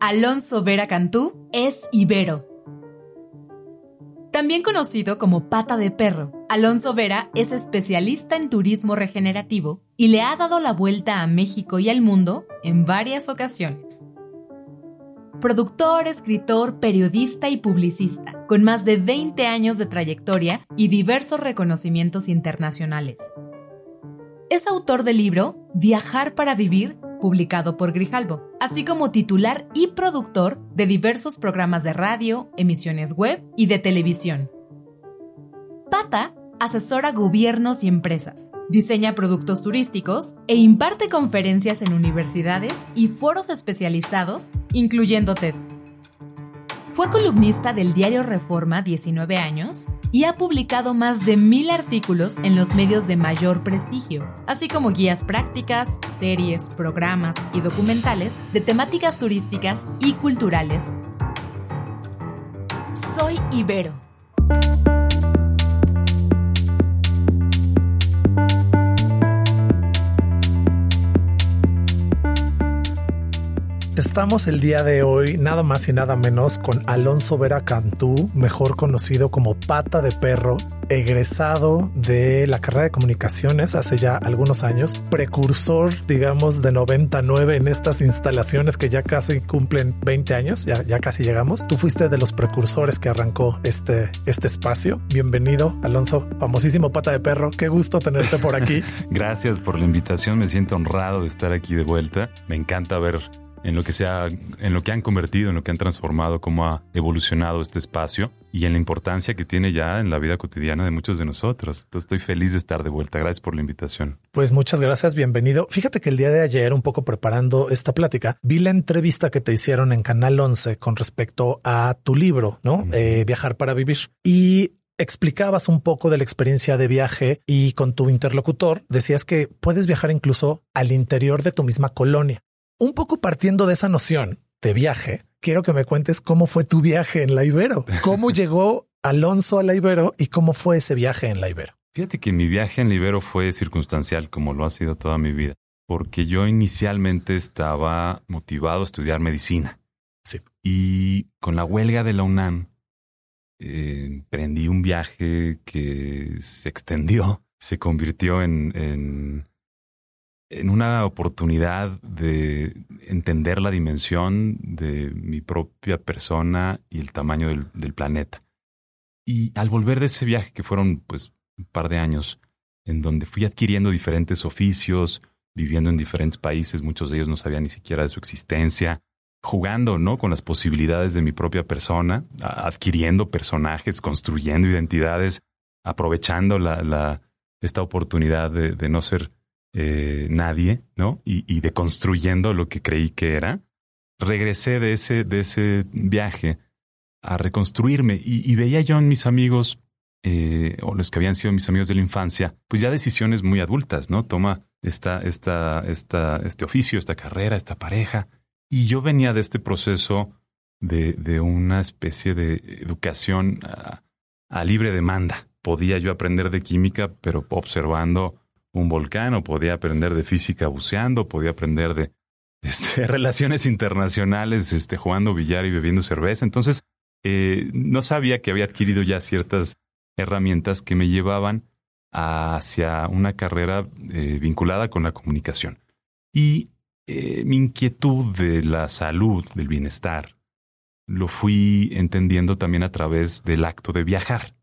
Alonso Vera Cantú es Ibero. También conocido como pata de perro, Alonso Vera es especialista en turismo regenerativo y le ha dado la vuelta a México y al mundo en varias ocasiones. Productor, escritor, periodista y publicista, con más de 20 años de trayectoria y diversos reconocimientos internacionales. Es autor del libro Viajar para Vivir publicado por Grijalbo, así como titular y productor de diversos programas de radio, emisiones web y de televisión. Pata asesora gobiernos y empresas, diseña productos turísticos e imparte conferencias en universidades y foros especializados, incluyendo TED. Fue columnista del diario Reforma 19 años y ha publicado más de mil artículos en los medios de mayor prestigio, así como guías prácticas, series, programas y documentales de temáticas turísticas y culturales. Soy Ibero Estamos el día de hoy nada más y nada menos con Alonso Vera Cantú, mejor conocido como Pata de Perro, egresado de la carrera de comunicaciones hace ya algunos años, precursor, digamos, de 99 en estas instalaciones que ya casi cumplen 20 años, ya, casi llegamos. Tú fuiste de los precursores que arrancó este, este espacio. Bienvenido, Alonso, famosísimo Pata de Perro. Qué gusto tenerte por aquí. Gracias por la invitación, me siento honrado de estar aquí de vuelta. Me encanta ver en lo que se en lo que han convertido, en lo que han transformado, cómo ha evolucionado este espacio y en la importancia que tiene ya en la vida cotidiana de muchos de nosotros. Entonces estoy feliz de estar de vuelta. Gracias por la invitación. Pues muchas gracias, bienvenido. Fíjate que el día de ayer, un poco preparando esta plática, vi la entrevista que te hicieron en Canal 11 con respecto a tu libro, ¿no? Eh, Viajar para vivir. Y explicabas un poco de la experiencia de viaje y con tu interlocutor decías que puedes viajar incluso al interior de tu misma colonia. Un poco partiendo de esa noción de viaje, quiero que me cuentes cómo fue tu viaje en la Ibero, cómo llegó Alonso a la Ibero y cómo fue ese viaje en la Ibero. Fíjate que mi viaje en la Ibero fue circunstancial, como lo ha sido toda mi vida, porque yo inicialmente estaba motivado a estudiar medicina. Sí. Y con la huelga de la UNAM, eh, emprendí un viaje que se extendió, se convirtió en en una oportunidad de entender la dimensión de mi propia persona y el tamaño del, planeta. Y al volver de ese viaje, que fueron pues un par de años, en donde fui adquiriendo diferentes oficios, viviendo en diferentes países, muchos de ellos no sabían ni siquiera de su existencia, jugando, ¿no? Con las posibilidades de mi propia persona, adquiriendo personajes, construyendo identidades, aprovechando la, esta oportunidad de no ser eh, nadie, ¿no? Y, y deconstruyendo lo que creí que era, regresé de ese, de ese viaje a reconstruirme y, veía yo en mis amigos, eh, o los que habían sido mis amigos de la infancia, pues ya decisiones muy adultas, ¿no? Toma esta, esta, esta, este oficio, esta carrera, esta pareja. Y yo venía de este proceso de, de una especie de educación a libre demanda. Podía yo aprender de química, pero observando un volcán o podía aprender de física buceando, podía aprender de este, relaciones internacionales este, jugando billar y bebiendo cerveza. Entonces, eh, no sabía que había adquirido ya ciertas herramientas que me llevaban hacia una carrera eh, vinculada con la comunicación. Y eh, mi inquietud de la salud, del bienestar, lo fui entendiendo también a través del acto de viajar.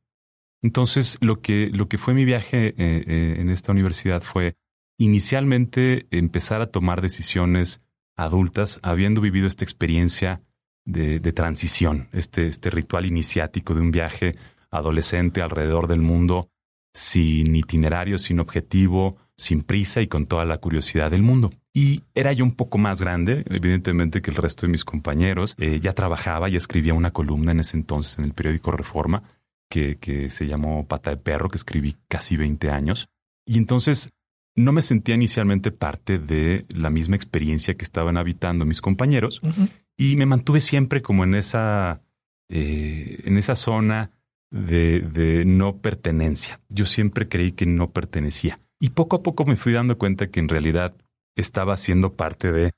Entonces, lo que, lo que fue mi viaje eh, eh, en esta universidad fue inicialmente empezar a tomar decisiones adultas, habiendo vivido esta experiencia de, transición, este, este ritual iniciático de un viaje adolescente alrededor del mundo, sin itinerario, sin objetivo, sin prisa y con toda la curiosidad del mundo. Y era yo un poco más grande, evidentemente, que el resto de mis compañeros. Eh, ya trabajaba y escribía una columna en ese entonces en el periódico Reforma que, se llamó Pata de Perro, que escribí casi 20 años. Y entonces no me sentía inicialmente parte de la misma experiencia que estaban habitando mis compañeros y me mantuve siempre como en esa, eh, en esa zona de, de, no pertenencia. Yo siempre creí que no pertenecía. Y poco a poco me fui dando cuenta que en realidad estaba siendo parte de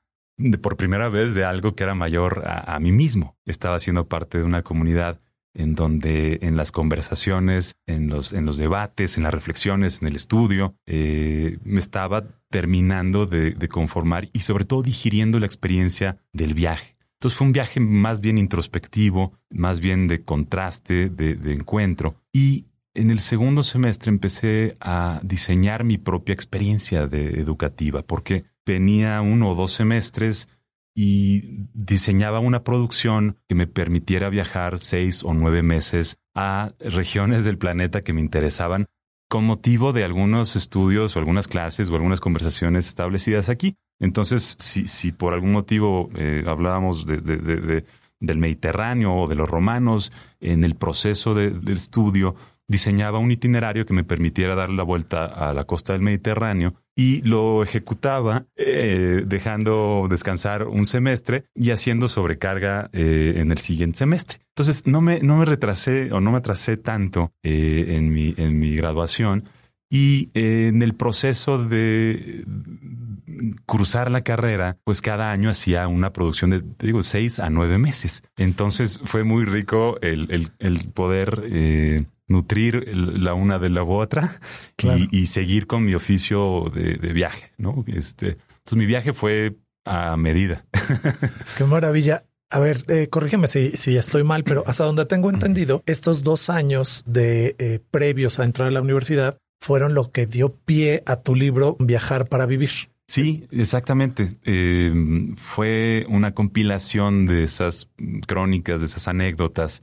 por primera vez de algo que era mayor a, mí mismo. Estaba siendo parte de una comunidad en donde en las conversaciones, en los, en los debates, en las reflexiones, en el estudio, eh, me estaba terminando de, conformar y sobre todo digiriendo la experiencia del viaje. Entonces fue un viaje más bien introspectivo, más bien de contraste, de, encuentro. Y en el segundo semestre empecé a diseñar mi propia experiencia de educativa, porque venía uno o dos semestres y diseñaba una producción que me permitiera viajar seis o nueve meses a regiones del planeta que me interesaban con motivo de algunos estudios o algunas clases o algunas conversaciones establecidas aquí. Entonces, si, si por algún motivo eh, hablábamos de, del Mediterráneo o de los romanos, en el proceso del estudio diseñaba un itinerario que me permitiera dar la vuelta a la costa del Mediterráneo y lo ejecutaba eh, dejando descansar un semestre y haciendo sobrecarga eh, en el siguiente semestre. Entonces no me, no me retrasé o no me atrasé tanto eh, en, mi, en mi graduación y en el proceso de cruzar la carrera, pues cada año hacía una producción de, digo, seis a nueve meses. Entonces fue muy rico el, el poder nutrir la una de la otra y, seguir con mi oficio de, viaje, ¿no? Este, entonces mi viaje fue a medida. Qué maravilla. A ver, eh, corrígeme si, si estoy mal, pero hasta donde tengo entendido, estos dos años de eh, previos a entrar a la universidad fueron lo que dio pie a tu libro Viajar para Vivir. Sí, exactamente. Eh, fue una compilación de esas crónicas, de esas anécdotas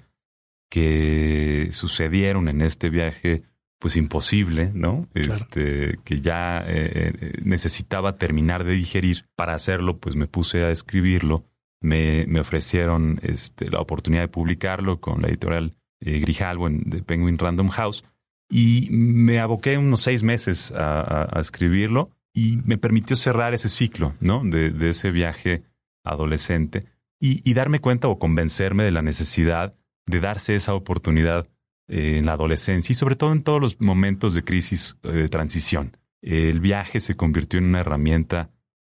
que sucedieron en este viaje, pues imposible, ¿no? Este, que ya eh, eh, necesitaba terminar de digerir. Para hacerlo, pues me puse a escribirlo. Me, me ofrecieron este, la oportunidad de publicarlo con la editorial eh, Grijalvo en, de Penguin Random House. Y me aboqué unos seis meses a, escribirlo y me permitió cerrar ese ciclo, ¿no? De, de ese viaje adolescente y, y darme cuenta o convencerme de la necesidad de darse esa oportunidad eh, en la adolescencia y sobre todo en todos los momentos de crisis eh, de transición. El viaje se convirtió en una herramienta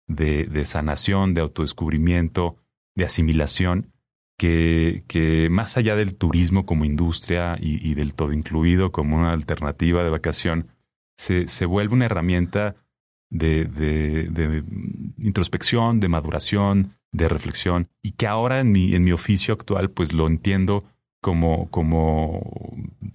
de, sanación, de autodescubrimiento, de asimilación, que, que, más allá del turismo como industria y, del todo incluido como una alternativa de vacación, se, se vuelve una herramienta de, de, introspección, de maduración, de reflexión, y que ahora en mi, en mi oficio actual pues lo entiendo como, como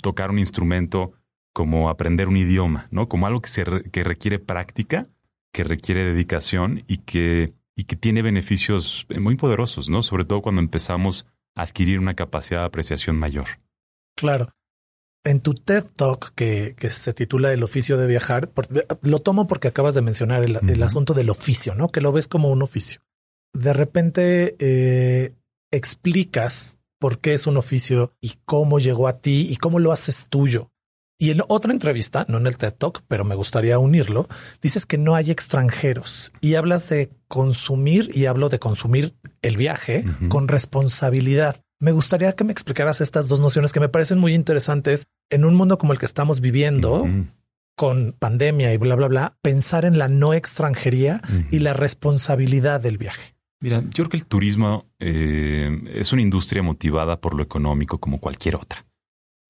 tocar un instrumento, como aprender un idioma, ¿no? Como algo que, se que requiere práctica, que requiere dedicación y que, y que tiene beneficios muy poderosos, ¿no? Sobre todo cuando empezamos a adquirir una capacidad de apreciación mayor. Claro. En tu TED Talk, que, que se titula El oficio de viajar, lo tomo porque acabas de mencionar el, asunto del oficio, ¿no? Que lo ves como un oficio. De repente eh, explicas por qué es un oficio y cómo llegó a ti y cómo lo haces tuyo. Y en otra entrevista, no en el TED Talk, pero me gustaría unirlo, dices que no hay extranjeros y hablas de consumir y hablo de consumir el viaje con responsabilidad. Me gustaría que me explicaras estas dos nociones que me parecen muy interesantes en un mundo como el que estamos viviendo, con pandemia y bla, bla, bla, pensar en la no extranjería y la responsabilidad del viaje. Mira, yo creo que el turismo eh, es una industria motivada por lo económico como cualquier otra.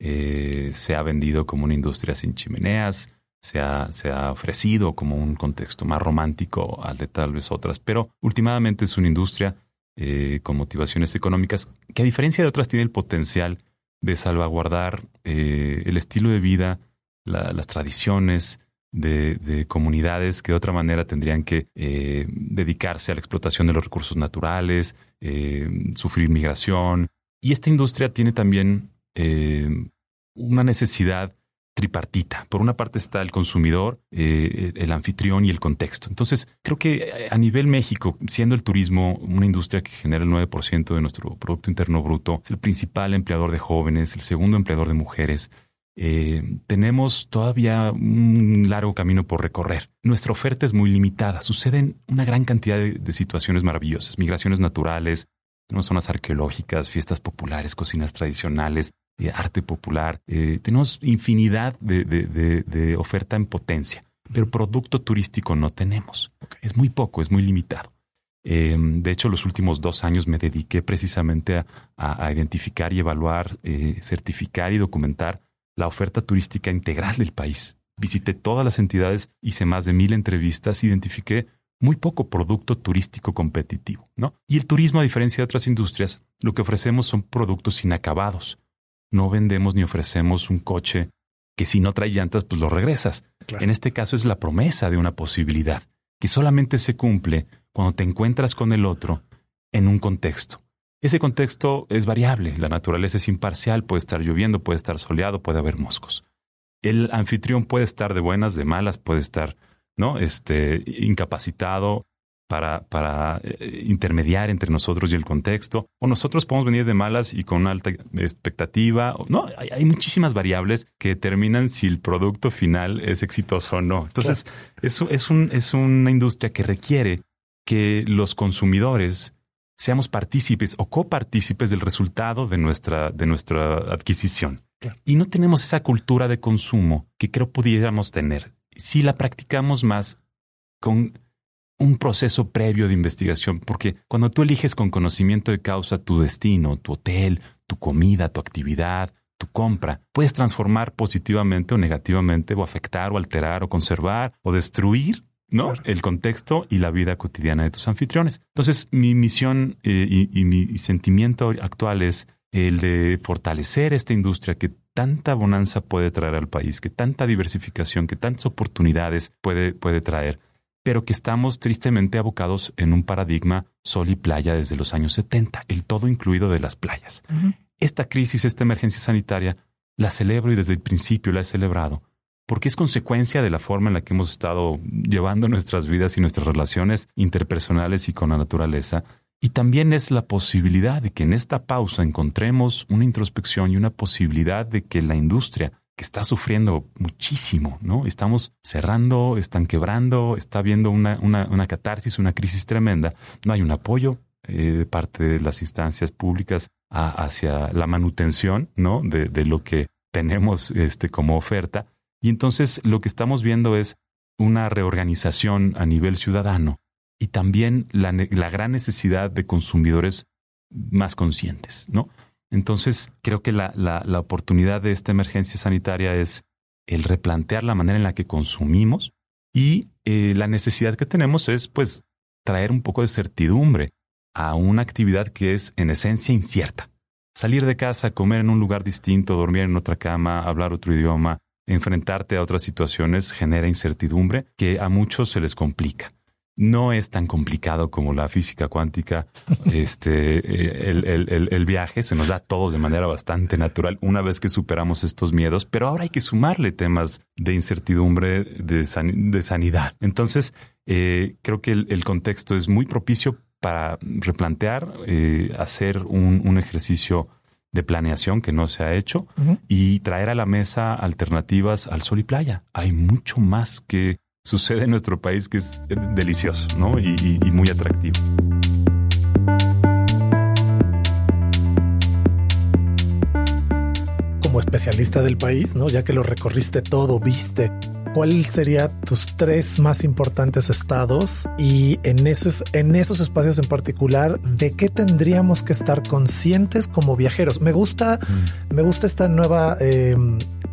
Eh, se ha vendido como una industria sin chimeneas, se ha, se ha ofrecido como un contexto más romántico al de tal vez otras, pero últimamente es una industria eh, con motivaciones económicas que a diferencia de otras tiene el potencial de salvaguardar el estilo de vida, las tradiciones, de, comunidades que de otra manera tendrían que eh, dedicarse a la explotación de los recursos naturales, eh, sufrir migración. Y esta industria tiene también eh, una necesidad tripartita. Por una parte está el consumidor, el anfitrión y el contexto. Entonces, creo que a nivel México, siendo el turismo una industria que genera el 9% de nuestro Producto Interno Bruto, es el principal empleador de jóvenes, el segundo empleador de mujeres, eh, tenemos todavía un largo camino por recorrer. Nuestra oferta es muy limitada. Suceden una gran cantidad de, situaciones maravillosas, migraciones naturales, tenemos zonas arqueológicas, fiestas populares, cocinas tradicionales, eh, arte popular. Eh, tenemos infinidad de, oferta en potencia, pero producto turístico no tenemos. Es muy poco, es muy limitado. De hecho, los últimos dos años me dediqué precisamente a, identificar y evaluar, certificar y documentar la oferta turística integral del país. Visité todas las entidades, hice más de mil entrevistas, identifiqué muy poco producto turístico competitivo, ¿no? Y el turismo, a diferencia de otras industrias, lo que ofrecemos son productos inacabados. No vendemos ni ofrecemos un coche que si no trae llantas, pues lo regresas. En este caso es la promesa de una posibilidad, que solamente se cumple cuando te encuentras con el otro en un contexto. Ese contexto es variable, la naturaleza es imparcial, puede estar lloviendo, puede estar soleado, puede haber moscos. El anfitrión puede estar de buenas, de malas, puede estar ¿no? Este, incapacitado para, para eh, intermediar entre nosotros y el contexto. O nosotros podemos venir de malas y con una alta expectativa. No, hay, muchísimas variables que determinan si el producto final es exitoso o no. Entonces, eso es, un, es una industria que requiere que los consumidores seamos partícipes o copartícipes del resultado de nuestra, de nuestra adquisición. Y no tenemos esa cultura de consumo que creo pudiéramos tener si la practicamos más con un proceso previo de investigación, porque cuando tú eliges con conocimiento de causa tu destino, tu hotel, tu comida, tu actividad, tu compra, puedes transformar positivamente o negativamente o afectar o alterar o conservar o destruir ¿no? El contexto y la vida cotidiana de tus anfitriones. Entonces, mi misión eh, y, mi sentimiento actual es el de fortalecer esta industria que tanta bonanza puede traer al país, que tanta diversificación, que tantas oportunidades puede, puede traer, pero que estamos tristemente abocados en un paradigma sol y playa desde los años 70, el todo incluido de las playas. Esta crisis, esta emergencia sanitaria, la celebro y desde el principio la he celebrado, porque es consecuencia de la forma en la que hemos estado llevando nuestras vidas y nuestras relaciones interpersonales y con la naturaleza, y también es la posibilidad de que en esta pausa encontremos una introspección y una posibilidad de que la industria que está sufriendo muchísimo, ¿no? Estamos cerrando, están quebrando, está habiendo una, una, catarsis, una crisis tremenda. No hay un apoyo eh, de parte de las instancias públicas hacia la manutención, ¿no? De, de, lo que tenemos este, como oferta. Y entonces lo que estamos viendo es una reorganización a nivel ciudadano y también la, gran necesidad de consumidores más conscientes, ¿no? Entonces, creo que la, la, oportunidad de esta emergencia sanitaria es el replantear la manera en la que consumimos y eh, la necesidad que tenemos es, pues, traer un poco de certidumbre a una actividad que es, en esencia, incierta. Salir de casa, comer en un lugar distinto, dormir en otra cama, hablar otro idioma, enfrentarte a otras situaciones genera incertidumbre que a muchos se les complica no es tan complicado como la física cuántica. Este, eh, el, viaje se nos da a todos de manera bastante natural una vez que superamos estos miedos, pero ahora hay que sumarle temas de incertidumbre, de, sanidad. Entonces, eh, creo que el, contexto es muy propicio para replantear, eh, hacer un, ejercicio de planeación que no se ha hecho y traer a la mesa alternativas al sol y playa. Hay mucho más que sucede en nuestro país que es delicioso ¿no? y, y muy atractivo. Como especialista del país, ¿no? Ya que lo recorriste todo, viste, ¿cuál sería tus tres más importantes estados? Y en esos, en esos espacios en particular, ¿de qué tendríamos que estar conscientes como viajeros? Me gusta, mm. me gusta esta nueva eh,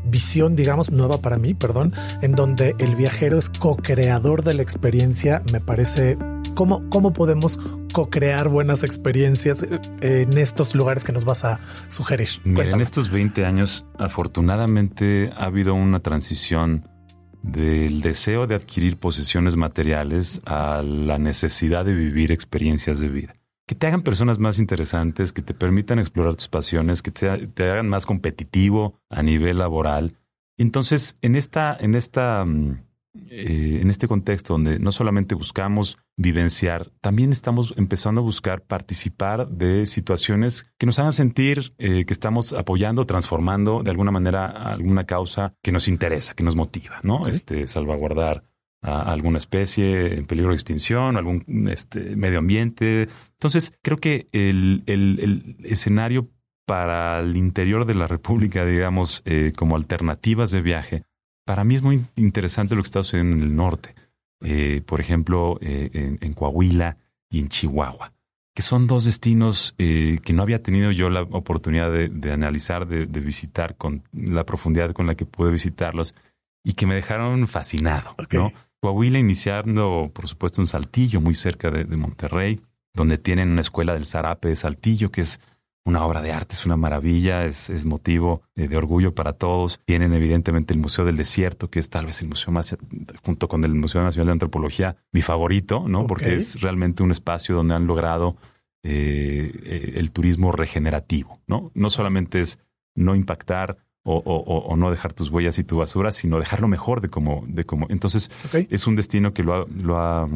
visión, digamos, nueva para mí, perdón, en donde el viajero es co-creador de la experiencia, me parece ¿Cómo, ¿Cómo, podemos co-crear buenas experiencias eh, en estos lugares que nos vas a sugerir? en estos 20 años, afortunadamente, ha habido una transición del deseo de adquirir posesiones materiales a la necesidad de vivir experiencias de vida que te hagan personas más interesantes, que te permitan explorar tus pasiones, que te, hagan más competitivo a nivel laboral. Entonces, en esta, en esta, mm, eh, en este contexto donde no solamente buscamos vivenciar, también estamos empezando a buscar participar de situaciones que nos hagan sentir eh, que estamos apoyando, transformando de alguna manera alguna causa que nos interesa, que nos motiva, ¿no? Este, salvaguardar a alguna especie en peligro de extinción, algún este, medio ambiente. Entonces, creo que el, el, escenario para el interior de la República, digamos, eh, como alternativas de viaje, para mí es muy interesante lo que está sucediendo en el norte. Eh, por ejemplo, eh, en, Coahuila, y en Chihuahua, que son dos destinos eh, que no había tenido yo la oportunidad de, analizar, de, visitar con la profundidad con la que pude visitarlos y que me dejaron fascinado. ¿no? Coahuila iniciando, por supuesto, un Saltillo, muy cerca de, Monterrey, donde tienen una escuela del Zarape de Saltillo, que es una obra de arte, es una maravilla, es, motivo de, orgullo para todos. Tienen evidentemente el Museo del Desierto, que es tal vez el museo más, junto con el Museo Nacional de Antropología, mi favorito, ¿no? Porque es realmente un espacio donde han logrado eh, eh, el turismo regenerativo, ¿no? No solamente es no impactar o, o, no dejar tus huellas y tu basura, sino dejarlo mejor de como, de como. Entonces, es un destino que lo ha, lo ha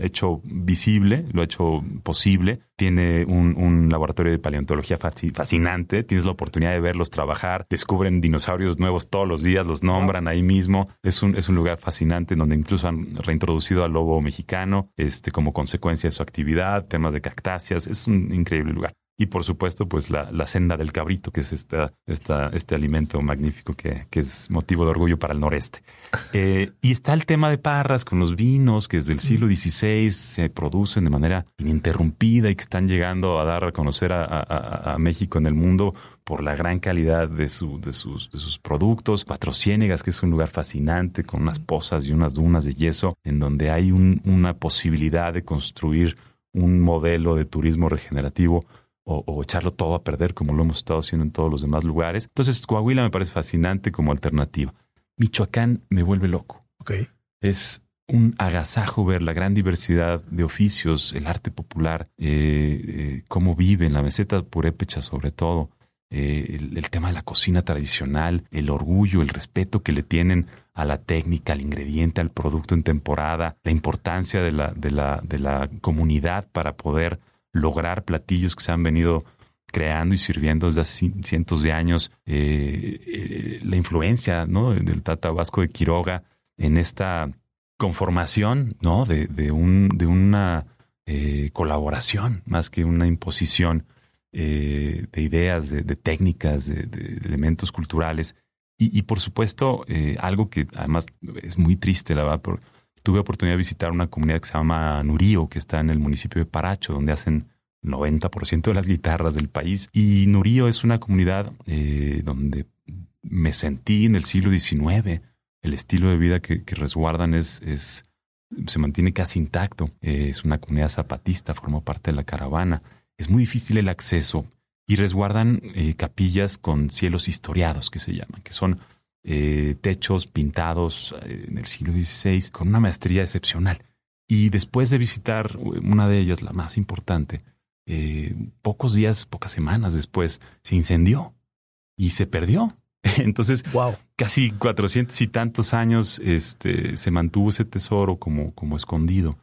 hecho visible, lo ha hecho posible. Tiene un, un laboratorio de paleontología fascinante. Tienes la oportunidad de verlos trabajar. Descubren dinosaurios nuevos todos los días, los nombran ahí mismo. Es un, es un lugar fascinante donde incluso han reintroducido al lobo mexicano este, como consecuencia de su actividad, temas de cactáceas. Es un increíble lugar. Y por supuesto, pues la, la senda del cabrito, que es esta, esta, este alimento magnífico que, que, es motivo de orgullo para el noreste. Eh, y está el tema de Parras con los vinos que desde el siglo XVI se producen de manera ininterrumpida y que están llegando a dar a conocer a, a, a México en el mundo por la gran calidad de, su, de, sus, de sus productos. Cuatro Ciénegas, que es un lugar fascinante con unas pozas y unas dunas de yeso, en donde hay un, una posibilidad de construir un modelo de turismo regenerativo o, echarlo todo a perder como lo hemos estado haciendo en todos los demás lugares. Entonces, Coahuila me parece fascinante como alternativa. Michoacán me vuelve loco. Okay. Es un agasajo ver la gran diversidad de oficios, el arte popular, eh, eh, cómo vive en la meseta purépecha sobre todo, eh, el, tema de la cocina tradicional, el orgullo, el respeto que le tienen a la técnica, al ingrediente, al producto en temporada, la importancia de la, de la, de la comunidad para poder lograr platillos que se han venido creando y sirviendo desde hace cientos de años, eh, eh, la influencia del Tata Vasco de Quiroga en esta conformación ¿no? de, de, un, de una eh, colaboración más que una imposición de ideas, de, técnicas, de, elementos culturales. Y, y por supuesto, algo que además es muy triste, la verdad, por, tuve oportunidad de visitar una comunidad que se llama Nurío, que está en el municipio de Paracho, donde hacen 90% de las guitarras del país. Y Nurío es una comunidad eh, donde me sentí en el siglo XIX. El estilo de vida que, resguardan es, se mantiene casi intacto. es una comunidad zapatista, formó parte de la caravana. Es muy difícil el acceso y resguardan eh, capillas con cielos historiados, que se llaman, que son eh, techos pintados eh, en el siglo XVI con una maestría excepcional. Y después de visitar una de ellas, la más importante, eh, pocos días, pocas semanas después, se incendió y se perdió. Entonces, wow. casi cuatrocientos y tantos años este, se mantuvo ese tesoro como, como escondido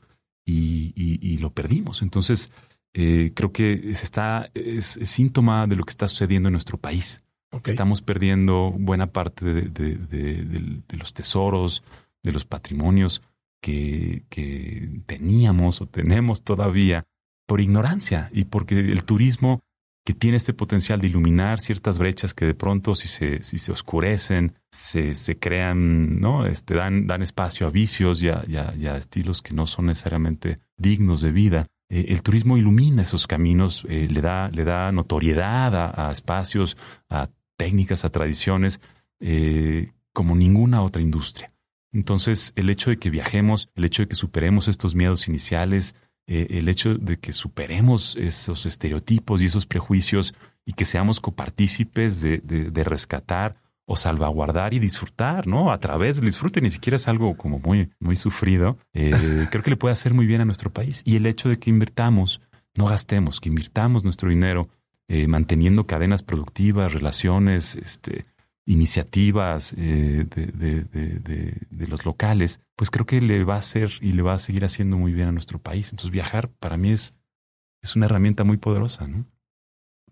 y, lo perdimos. Entonces, creo que se está, es, síntoma de lo que está sucediendo en nuestro país. Estamos perdiendo buena parte de, los tesoros, de los patrimonios que, teníamos o tenemos todavía por ignorancia y porque el turismo que tiene este potencial de iluminar ciertas brechas que de pronto si se, si se oscurecen, se, se crean, ¿no? Este, dan, dan espacio a vicios y a, estilos que no son necesariamente dignos de vida. Eh, el turismo ilumina esos caminos, eh, le, da, le da notoriedad a, a espacios, a técnicas, a tradiciones, eh, como ninguna otra industria. Entonces, el hecho de que viajemos, el hecho de que superemos estos miedos iniciales, eh, el hecho de que superemos esos estereotipos y esos prejuicios y que seamos copartícipes de, de, rescatar o salvaguardar y disfrutar, ¿no? A través del disfrute, ni siquiera es algo como muy, muy sufrido. Eh, creo que le puede hacer muy bien a nuestro país. Y el hecho de que invirtamos, no gastemos, que invirtamos nuestro dinero eh, manteniendo cadenas productivas, relaciones, este, iniciativas eh, de, los locales, pues creo que le va a hacer y le va a seguir haciendo muy bien a nuestro país. Entonces viajar para mí es, es una herramienta muy poderosa, ¿no?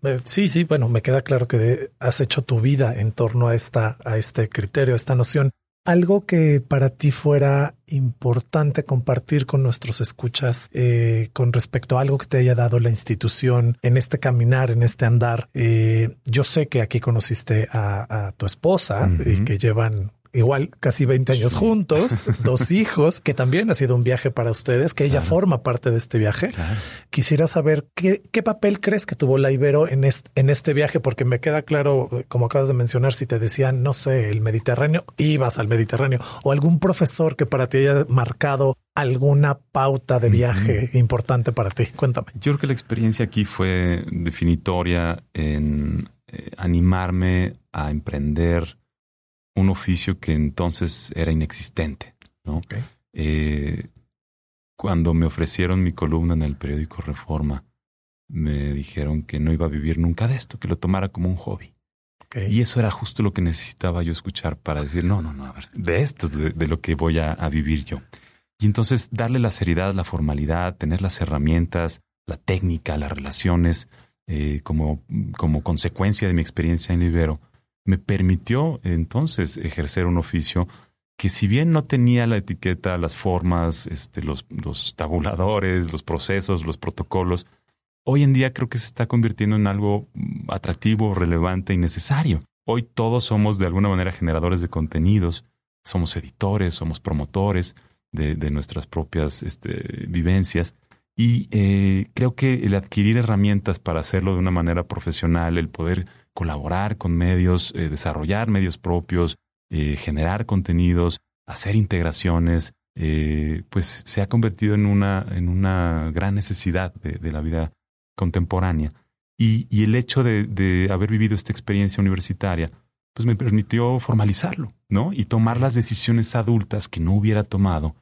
Eh, sí, sí, bueno, me queda claro que has hecho tu vida en torno a esta, a este criterio, a esta noción algo que para ti fuera importante compartir con nuestros escuchas eh, con respecto a algo que te haya dado la institución en este caminar, en este andar. Eh, yo sé que aquí conociste a, tu esposa y que llevan igual casi 20 años juntos, dos hijos, que también ha sido un viaje para ustedes, que ella forma parte de este viaje. Quisiera saber qué, qué, papel crees que tuvo la Ibero en este, en este viaje, porque me queda claro, como acabas de mencionar, si te decían, no sé, el Mediterráneo, ibas al Mediterráneo, o algún profesor que para ti haya marcado alguna pauta de viaje importante para ti. Cuéntame. Yo creo que la experiencia aquí fue definitoria en eh, animarme a emprender un oficio que entonces era inexistente. ¿no? Eh, cuando me ofrecieron mi columna en el periódico Reforma, me dijeron que no iba a vivir nunca de esto, que lo tomara como un hobby. Y eso era justo lo que necesitaba yo escuchar para decir, no, no, no, a ver, de esto es de, lo que voy a, vivir yo. Y entonces darle la seriedad, la formalidad, tener las herramientas, la técnica, las relaciones, eh, como, como consecuencia de mi experiencia en Ibero, me permitió entonces ejercer un oficio que si bien no tenía la etiqueta, las formas, este, los, tabuladores, los procesos, los protocolos, hoy en día creo que se está convirtiendo en algo mm, atractivo, relevante y necesario. Hoy todos somos de alguna manera generadores de contenidos, somos editores, somos promotores de, de nuestras propias este, vivencias y eh, creo que el adquirir herramientas para hacerlo de una manera profesional, el poder colaborar con medios, eh, desarrollar medios propios, eh, generar contenidos, hacer integraciones, eh, pues se ha convertido en una, en una gran necesidad de, la vida contemporánea. Y, el hecho de, de, haber vivido esta experiencia universitaria, pues me permitió formalizarlo, ¿no? Y tomar las decisiones adultas que no hubiera tomado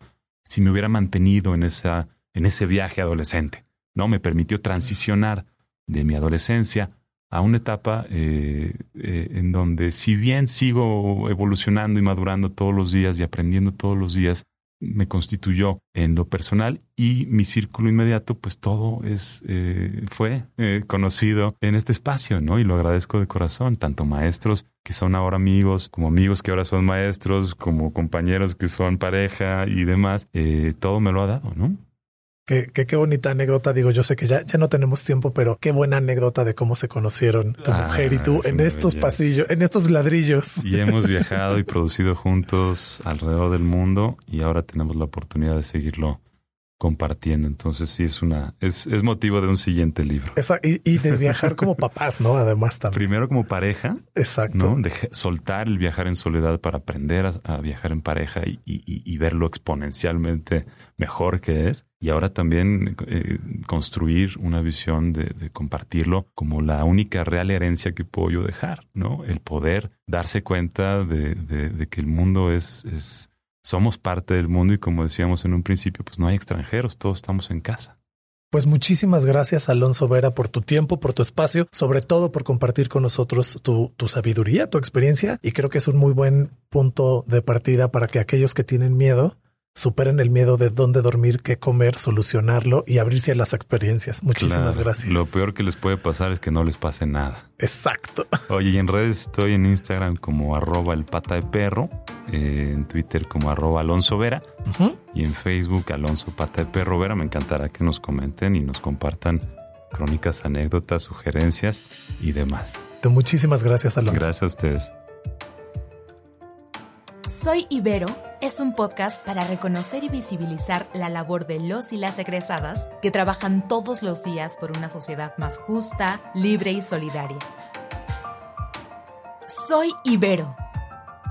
si me hubiera mantenido en, esa, en ese viaje adolescente, ¿no? Me permitió transicionar de mi adolescencia a una etapa eh, eh, en donde si bien sigo evolucionando y madurando todos los días y aprendiendo todos los días, me constituyó en lo personal y mi círculo inmediato, pues todo es eh, fue conocido en este espacio, ¿no? Y lo agradezco de corazón, tanto maestros que son ahora amigos, como amigos que ahora son maestros, como compañeros que son pareja y demás, todo me lo ha dado, ¿no? Qué, qué, bonita anécdota. Digo, yo sé que ya, ya no tenemos tiempo, pero qué buena anécdota de cómo se conocieron tu ah, mujer y tú en estos pasillos, en estos ladrillos. Y hemos viajado y producido juntos alrededor del mundo y ahora tenemos la oportunidad de seguirlo compartiendo. Entonces sí es una, es, es motivo de un siguiente libro. y, de viajar como papás, ¿no? Además también. Primero como pareja. Exacto. ¿no? De soltar el viajar en soledad para aprender a, viajar en pareja y, y, verlo exponencialmente mejor que es. Y ahora también eh, construir una visión de, de, compartirlo como la única real herencia que puedo yo dejar, ¿no? El poder darse cuenta de, de, de que el mundo es, es somos parte del mundo y como decíamos en un principio, pues no hay extranjeros, todos estamos en casa. Pues muchísimas gracias, Alonso Vera, por tu tiempo, por tu espacio, sobre todo por compartir con nosotros tu, tu, sabiduría, tu experiencia. Y creo que es un muy buen punto de partida para que aquellos que tienen miedo superen el miedo de dónde dormir, qué comer, solucionarlo y abrirse a las experiencias. Muchísimas gracias. Lo peor que les puede pasar es que no les pase nada. Exacto. Oye, y en redes estoy en Instagram como arroba el pata de perro, eh, en Twitter como arroba Alonso Vera y en Facebook Alonso Pata de Perro Vera. Me encantará que nos comenten y nos compartan crónicas, anécdotas, sugerencias y demás. Muchísimas gracias, Alonso. Gracias a ustedes. Soy Ibero es un podcast para reconocer y visibilizar la labor de los y las egresadas que trabajan todos los días por una sociedad más justa, libre y solidaria. Soy Ibero.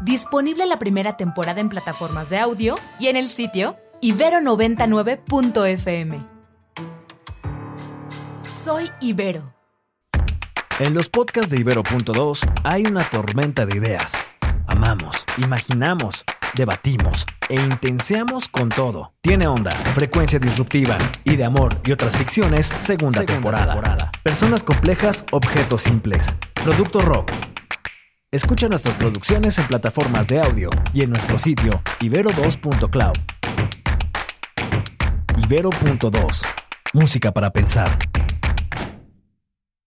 Disponible la primera temporada en plataformas de audio y en el sitio ibero99.fm. Soy Ibero. En los podcasts de Ibero.2 hay una tormenta de ideas. Amamos, imaginamos debatimos e intenseamos con todo. Tiene onda, frecuencia disruptiva y de amor y otras ficciones, segunda, temporada. Personas complejas, objetos simples. Producto rock. Escucha nuestras producciones en plataformas de audio y en nuestro sitio ibero2.cloud. Ibero.2. Música para pensar.